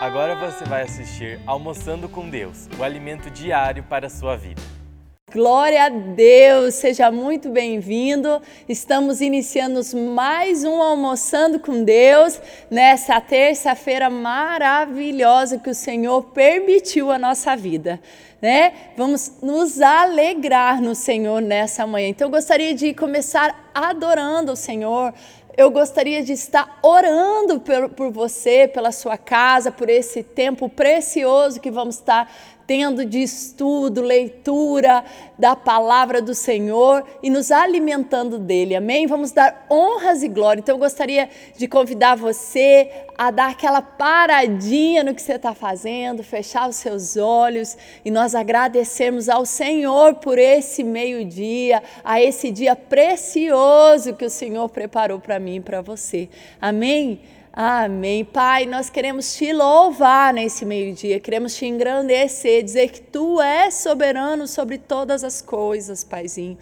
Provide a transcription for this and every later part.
Agora você vai assistir Almoçando com Deus, o alimento diário para a sua vida. Glória a Deus, seja muito bem-vindo. Estamos iniciando mais um Almoçando com Deus nessa terça-feira maravilhosa que o Senhor permitiu a nossa vida. Né? Vamos nos alegrar no Senhor nessa manhã. Então, eu gostaria de começar adorando o Senhor, eu gostaria de estar orando por, por, você, pela sua casa, por esse tempo precioso que vamos estar tendo de estudo, leitura da palavra do Senhor e nos alimentando dele. Amém? Vamos dar honras e glória. Então eu gostaria de convidar você a dar aquela paradinha no que você está fazendo, fechar os seus olhos e nós agradecemos ao Senhor por esse meio-dia, a esse dia precioso que o Senhor preparou para mim e para você. Amém? Amém. Pai, nós queremos te louvar nesse meio-dia, queremos te engrandecer, dizer que tu és soberano sobre todas as coisas, Paizinho.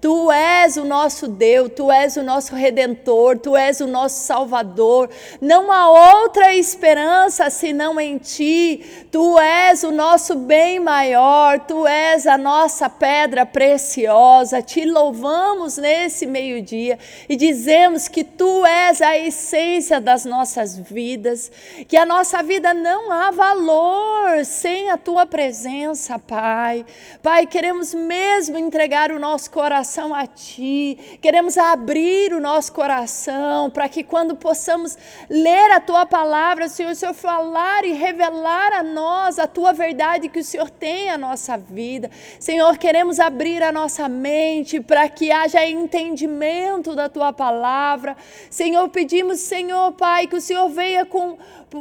Tu és o nosso Deus, tu és o nosso redentor, tu és o nosso Salvador. Não há outra esperança senão em ti. Tu és o nosso bem maior, tu és a nossa pedra preciosa. Te louvamos nesse meio-dia e dizemos que tu és a essência das nossas vidas, que a nossa vida não há valor sem a tua presença, Pai. Pai, queremos mesmo entregar o nosso coração a ti, queremos abrir o nosso coração para que quando possamos ler a tua palavra, Senhor, o Senhor falar e revelar a nós a tua verdade que o Senhor tem a nossa vida. Senhor, queremos abrir a nossa mente para que haja entendimento da tua palavra. Senhor, pedimos, Senhor, Pai, Pai, que o Senhor venha com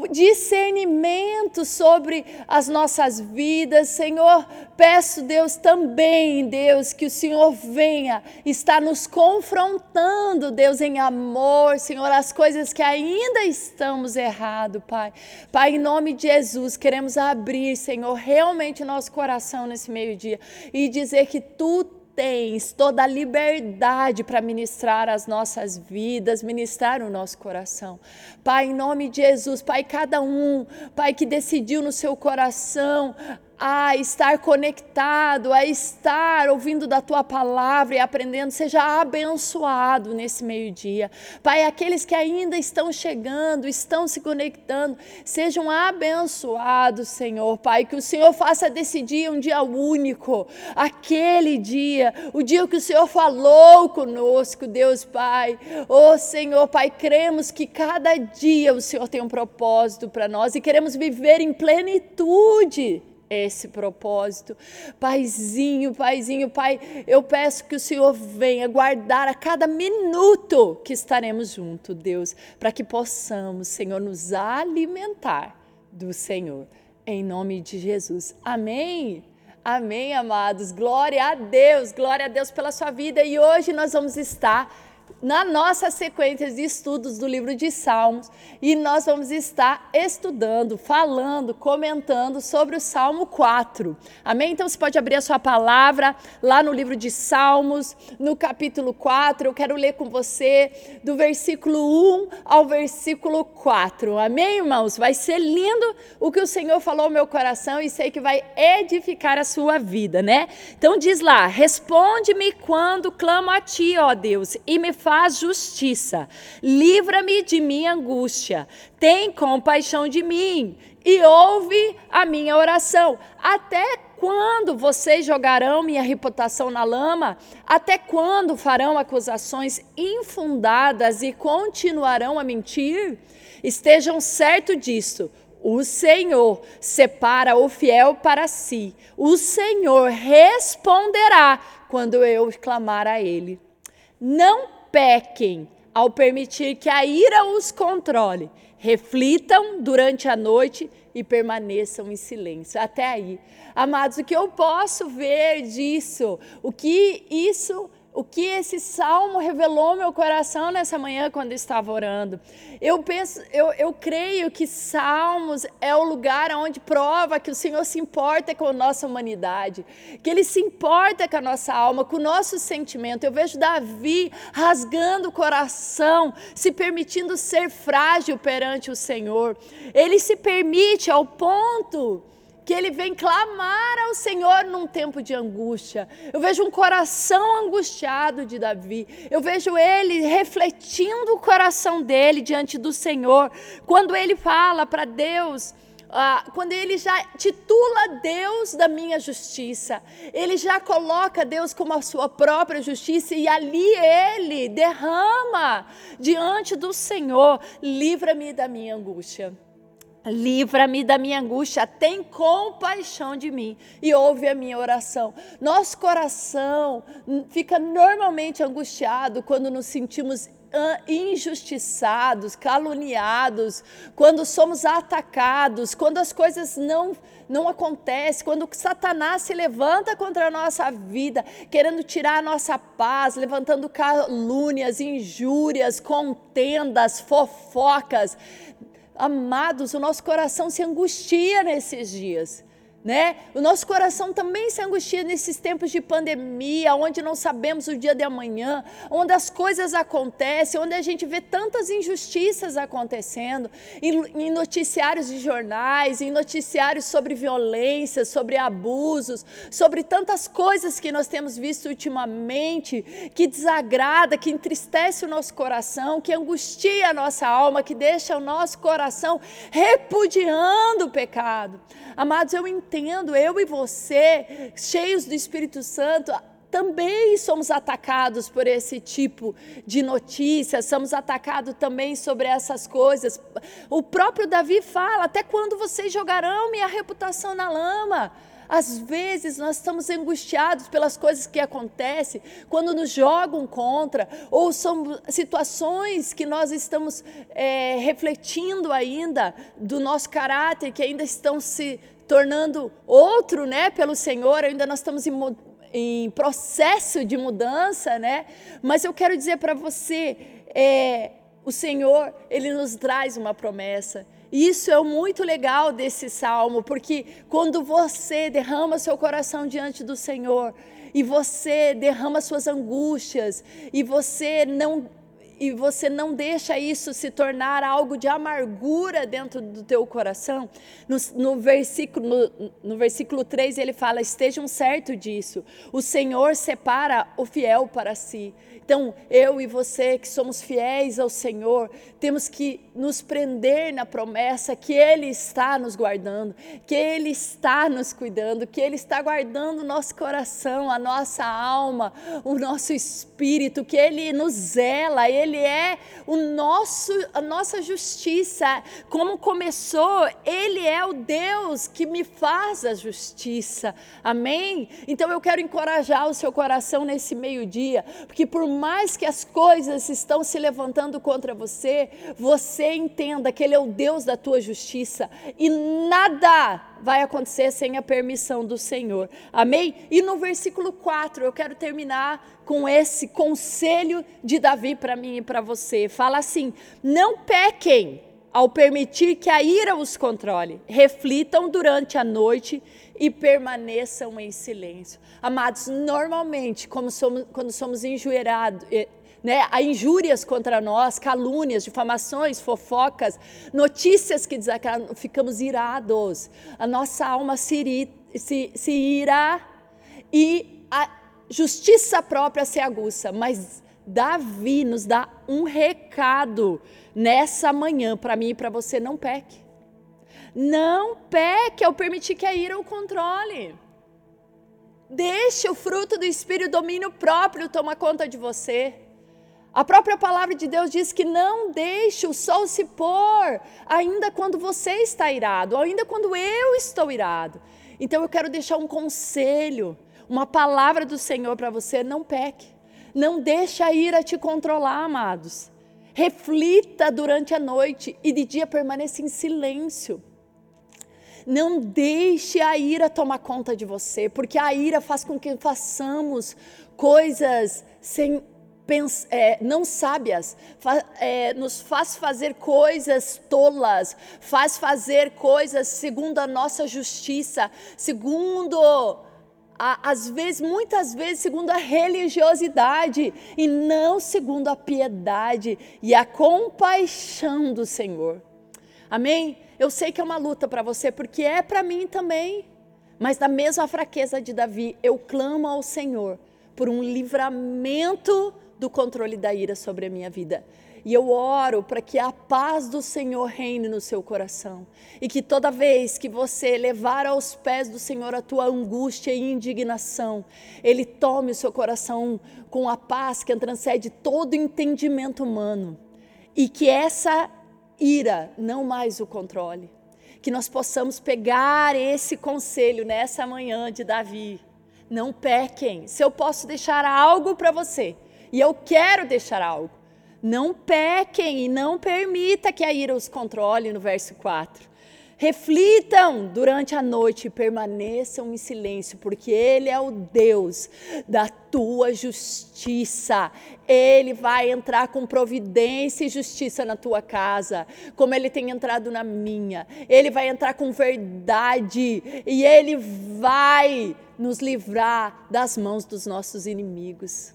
discernimento sobre as nossas vidas. Senhor, peço, Deus, também, Deus, que o Senhor venha estar nos confrontando, Deus, em amor, Senhor, as coisas que ainda estamos errado, Pai. Pai, em nome de Jesus, queremos abrir, Senhor, realmente o nosso coração nesse meio-dia e dizer que tu tens toda a liberdade para ministrar as nossas vidas, ministrar o nosso coração. Pai, em nome de Jesus, Pai, cada um, Pai, que decidiu no seu coração a estar conectado, a estar ouvindo da tua palavra e aprendendo, seja abençoado nesse meio-dia. Pai, aqueles que ainda estão chegando, estão se conectando, sejam abençoados, Senhor. Pai, que o Senhor faça desse dia um dia único, aquele dia, o dia que o Senhor falou conosco, Deus Pai. Oh, Senhor, Pai, cremos que cada dia o Senhor tem um propósito para nós e queremos viver em plenitude esse propósito. Paizinho, Paizinho, Pai, eu peço que o Senhor venha guardar a cada minuto que estaremos juntos, Deus, para que possamos, Senhor, nos alimentar do Senhor. Em nome de Jesus. Amém. Amém, amados. Glória a Deus, glória a Deus pela sua vida. E hoje nós vamos estar na nossa sequência de estudos do livro de Salmos e nós vamos estar estudando, falando, comentando sobre o Salmo 4. Amém? Então você pode abrir a sua palavra lá no livro de Salmos, no capítulo 4. Eu quero ler com você do versículo 1 ao versículo 4. Amém, irmãos? Vai ser lindo o que o Senhor falou ao meu coração e sei que vai edificar a sua vida, né? Então diz lá: Responde-me quando clamo a ti, ó Deus, e me faz justiça. Livra-me de minha angústia. Tem compaixão de mim e ouve a minha oração. Até quando vocês jogarão minha reputação na lama? Até quando farão acusações infundadas e continuarão a mentir? Estejam certos disso. O Senhor separa o fiel para si. O Senhor responderá quando eu clamar a Ele. Não pequem ao permitir que a ira os controle. Reflitam durante a noite e permaneçam em silêncio. Até aí. Amados, o que eu posso ver disso? O que isso o que esse salmo revelou meu coração nessa manhã quando eu estava orando. Eu penso, eu, eu creio que salmos é o lugar onde prova que o Senhor se importa com a nossa humanidade, que Ele se importa com a nossa alma, com o nosso sentimento. Eu vejo Davi rasgando o coração, se permitindo ser frágil perante o Senhor. Ele se permite ao ponto que ele vem clamar ao Senhor num tempo de angústia. Eu vejo um coração angustiado de Davi. Eu vejo ele refletindo o coração dele diante do Senhor. Quando ele fala para Deus, ah, quando ele já titula Deus da minha justiça, ele já coloca Deus como a sua própria justiça e ali ele derrama diante do Senhor: livra-me da minha angústia. Livra-me da minha angústia, tem compaixão de mim e ouve a minha oração. Nosso coração fica normalmente angustiado quando nos sentimos injustiçados, caluniados, quando somos atacados, quando as coisas não não acontecem, quando Satanás se levanta contra a nossa vida, querendo tirar a nossa paz, levantando calúnias, injúrias, contendas, fofocas. Amados, o nosso coração se angustia nesses dias né? O nosso coração também se angustia nesses tempos de pandemia, onde não sabemos o dia de amanhã, onde as coisas acontecem, onde a gente vê tantas injustiças acontecendo, em, em noticiários de jornais, em noticiários sobre violência, sobre abusos, sobre tantas coisas que nós temos visto ultimamente, que desagrada, que entristece o nosso coração, que angustia a nossa alma, que deixa o nosso coração repudiando o pecado. Amados, eu entendo, eu e você, cheios do Espírito Santo, também somos atacados por esse tipo de notícias, somos atacados também sobre essas coisas. O próprio Davi fala: até quando vocês jogarão minha reputação na lama? Às vezes nós estamos angustiados pelas coisas que acontecem, quando nos jogam contra, ou são situações que nós estamos é, refletindo ainda do nosso caráter, que ainda estão se tornando outro, né, pelo Senhor, ainda nós estamos em, em processo de mudança, né? Mas eu quero dizer para você, é, o Senhor, Ele nos traz uma promessa. E isso é muito legal desse salmo, porque quando você derrama seu coração diante do Senhor, e você derrama suas angústias, e você não e você não deixa isso se tornar algo de amargura dentro do teu coração, no, no, versículo, no, no versículo 3 ele fala: estejam certo disso, o Senhor separa o fiel para si. Então, eu e você que somos fiéis ao Senhor, temos que nos prender na promessa que Ele está nos guardando, que Ele está nos cuidando, que Ele está guardando o nosso coração, a nossa alma, o nosso espírito, que Ele nos zela, Ele é o nosso, a nossa justiça. Como começou, Ele é o Deus que me faz a justiça. Amém? Então eu quero encorajar o seu coração nesse meio-dia, porque por mais que as coisas estão se levantando contra você, você entenda que Ele é o Deus da tua justiça e nada vai acontecer sem a permissão do Senhor. Amém? E no versículo 4, eu quero terminar com esse conselho de Davi para mim e para você. Fala assim: não pequem ao permitir que a ira os controle. Reflitam durante a noite e permaneçam em silêncio. Amados, normalmente, somos, quando somos enjoeirados, eh, né, há injúrias contra nós, calúnias, difamações, fofocas, notícias que desacram, ficamos irados. A nossa alma se, se, se ira e a justiça própria se aguça. Mas Davi nos dá um recado nessa manhã para mim e para você: não peque. Não peque ao permitir que a ira o controle. Deixe o fruto do Espírito, o domínio próprio, tomar conta de você. A própria palavra de Deus diz que não deixe o sol se pôr, ainda quando você está irado, ainda quando eu estou irado. Então eu quero deixar um conselho, uma palavra do Senhor para você: não peque. Não deixe a ira te controlar, amados. Reflita durante a noite e de dia permaneça em silêncio. Não deixe a ira tomar conta de você, porque a ira faz com que façamos coisas sem é, não sábias, fa, é, nos faz fazer coisas tolas, faz fazer coisas segundo a nossa justiça, segundo às vezes, muitas vezes, segundo a religiosidade e não segundo a piedade e a compaixão do Senhor. Amém? Eu sei que é uma luta para você, porque é para mim também. Mas da mesma fraqueza de Davi, eu clamo ao Senhor por um livramento do controle da ira sobre a minha vida. E eu oro para que a paz do Senhor reine no seu coração. E que toda vez que você levar aos pés do Senhor a tua angústia e indignação, Ele tome o seu coração com a paz que transcende todo entendimento humano. E que essa ira não mais o controle que nós possamos pegar esse conselho nessa manhã de Davi. Não pequem. Se eu posso deixar algo para você, e eu quero deixar algo, não pequem e não permita que a ira os controle, no verso 4. Reflitam durante a noite e permaneçam em silêncio, porque Ele é o Deus da tua justiça. Ele vai entrar com providência e justiça na tua casa, como Ele tem entrado na minha. Ele vai entrar com verdade e Ele vai nos livrar das mãos dos nossos inimigos.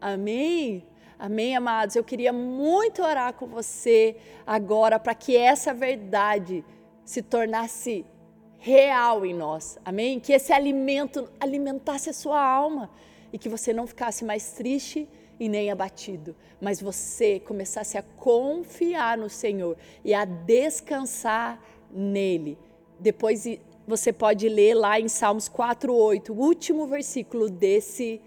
Amém? Amém, amados? Eu queria muito orar com você agora para que essa verdade se tornasse real em nós. Amém? Que esse alimento alimentasse a sua alma e que você não ficasse mais triste e nem abatido, mas você começasse a confiar no Senhor e a descansar nele. Depois você pode ler lá em Salmos 4:8, o último versículo desse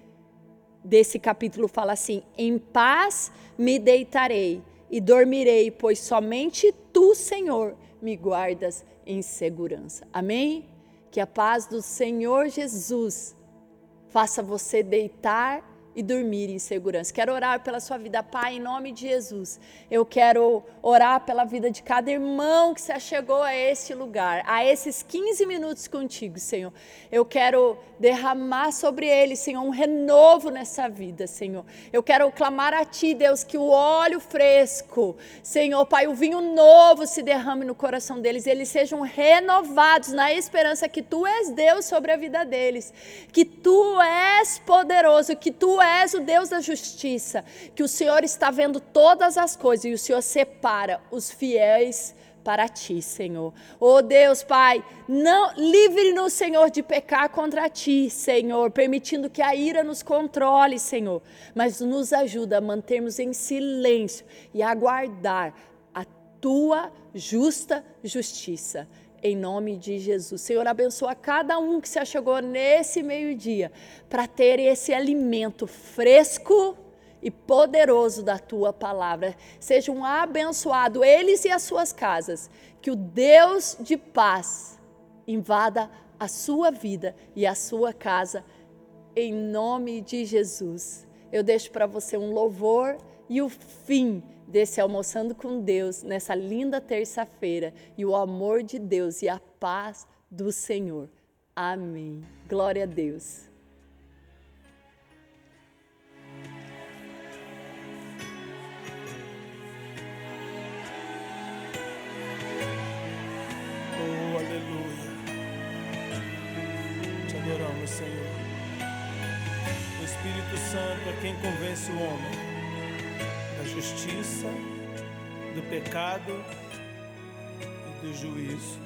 desse capítulo fala assim: "Em paz me deitarei e dormirei, pois somente tu, Senhor, me guardas em segurança. Amém? Que a paz do Senhor Jesus faça você deitar e dormir em segurança. Quero orar pela sua vida, Pai, em nome de Jesus. Eu quero orar pela vida de cada irmão que se chegou a este lugar, a esses 15 minutos contigo, Senhor. Eu quero derramar sobre eles, Senhor, um renovo nessa vida, Senhor. Eu quero clamar a Ti, Deus, que o óleo fresco, Senhor, Pai, o vinho novo se derrame no coração deles, eles sejam renovados na esperança que Tu és Deus sobre a vida deles, que Tu és poderoso, que Tu és o Deus da justiça, que o Senhor está vendo todas as coisas e o Senhor separa os fiéis para ti, Senhor. Oh Deus, Pai, não livre-nos, Senhor, de pecar contra ti, Senhor, permitindo que a ira nos controle, Senhor, mas nos ajuda a mantermos em silêncio e aguardar a tua justa justiça em nome de Jesus. Senhor, abençoa cada um que se achegou nesse meio-dia para ter esse alimento fresco e poderoso da tua palavra. Sejam abençoados eles e as suas casas. Que o Deus de paz invada a sua vida e a sua casa em nome de Jesus. Eu deixo para você um louvor e o fim desse Almoçando com Deus nessa linda terça-feira e o amor de Deus e a paz do Senhor. Amém. Glória a Deus. Oh, aleluia. Te adoramos, Senhor. O Espírito Santo é quem convence o homem da justiça, do pecado e do juízo.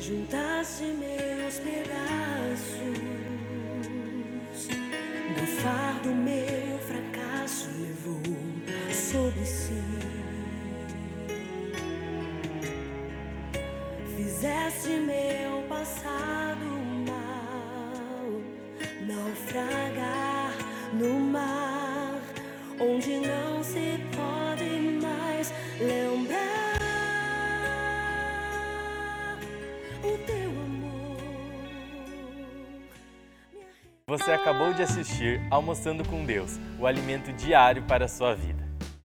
Juntasse meus pedaços do fardo meu fracasso levou sobre si. Fizesse meu passado mal naufragar onde não se pode mais lembrar o teu amor. Você acabou de assistir Almoçando com Deus, o alimento diário para a sua vida.